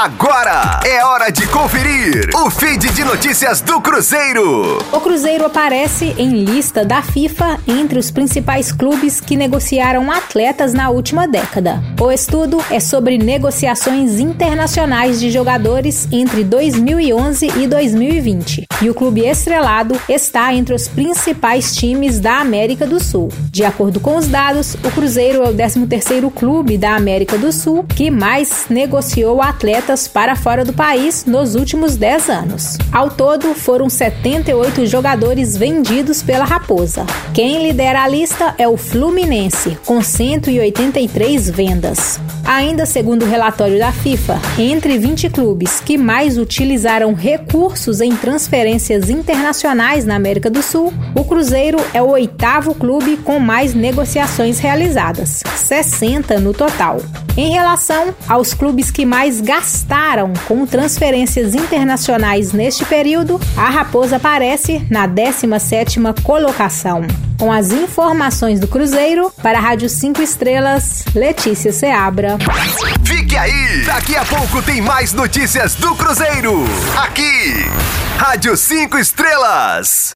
Agora é hora de conferir o feed de notícias do Cruzeiro. O Cruzeiro aparece em lista da FIFA entre os principais clubes que negociaram atletas na última década. O estudo é sobre negociações internacionais de jogadores entre 2011 e 2020. E o clube estrelado está entre os principais times da América do Sul. De acordo com os dados, o Cruzeiro é o 13º clube da América do Sul que mais negociou atletas atletas para fora do país nos últimos 10 anos. Ao todo, foram 78 jogadores vendidos pela Raposa. Quem lidera a lista é o Fluminense, com 183 vendas. Ainda segundo o relatório da FIFA, entre 20 clubes que mais utilizaram recursos em transferências internacionais na América do Sul, o Cruzeiro é o oitavo clube com mais negociações realizadas, 60 no total. Em relação aos clubes que mais gastaram com transferências internacionais neste período, a Raposa aparece na 17ª colocação. Com as informações do Cruzeiro, para a Rádio 5 Estrelas, Letícia Seabra. Fique aí! Daqui a pouco tem mais notícias do Cruzeiro. Aqui, Rádio 5 Estrelas.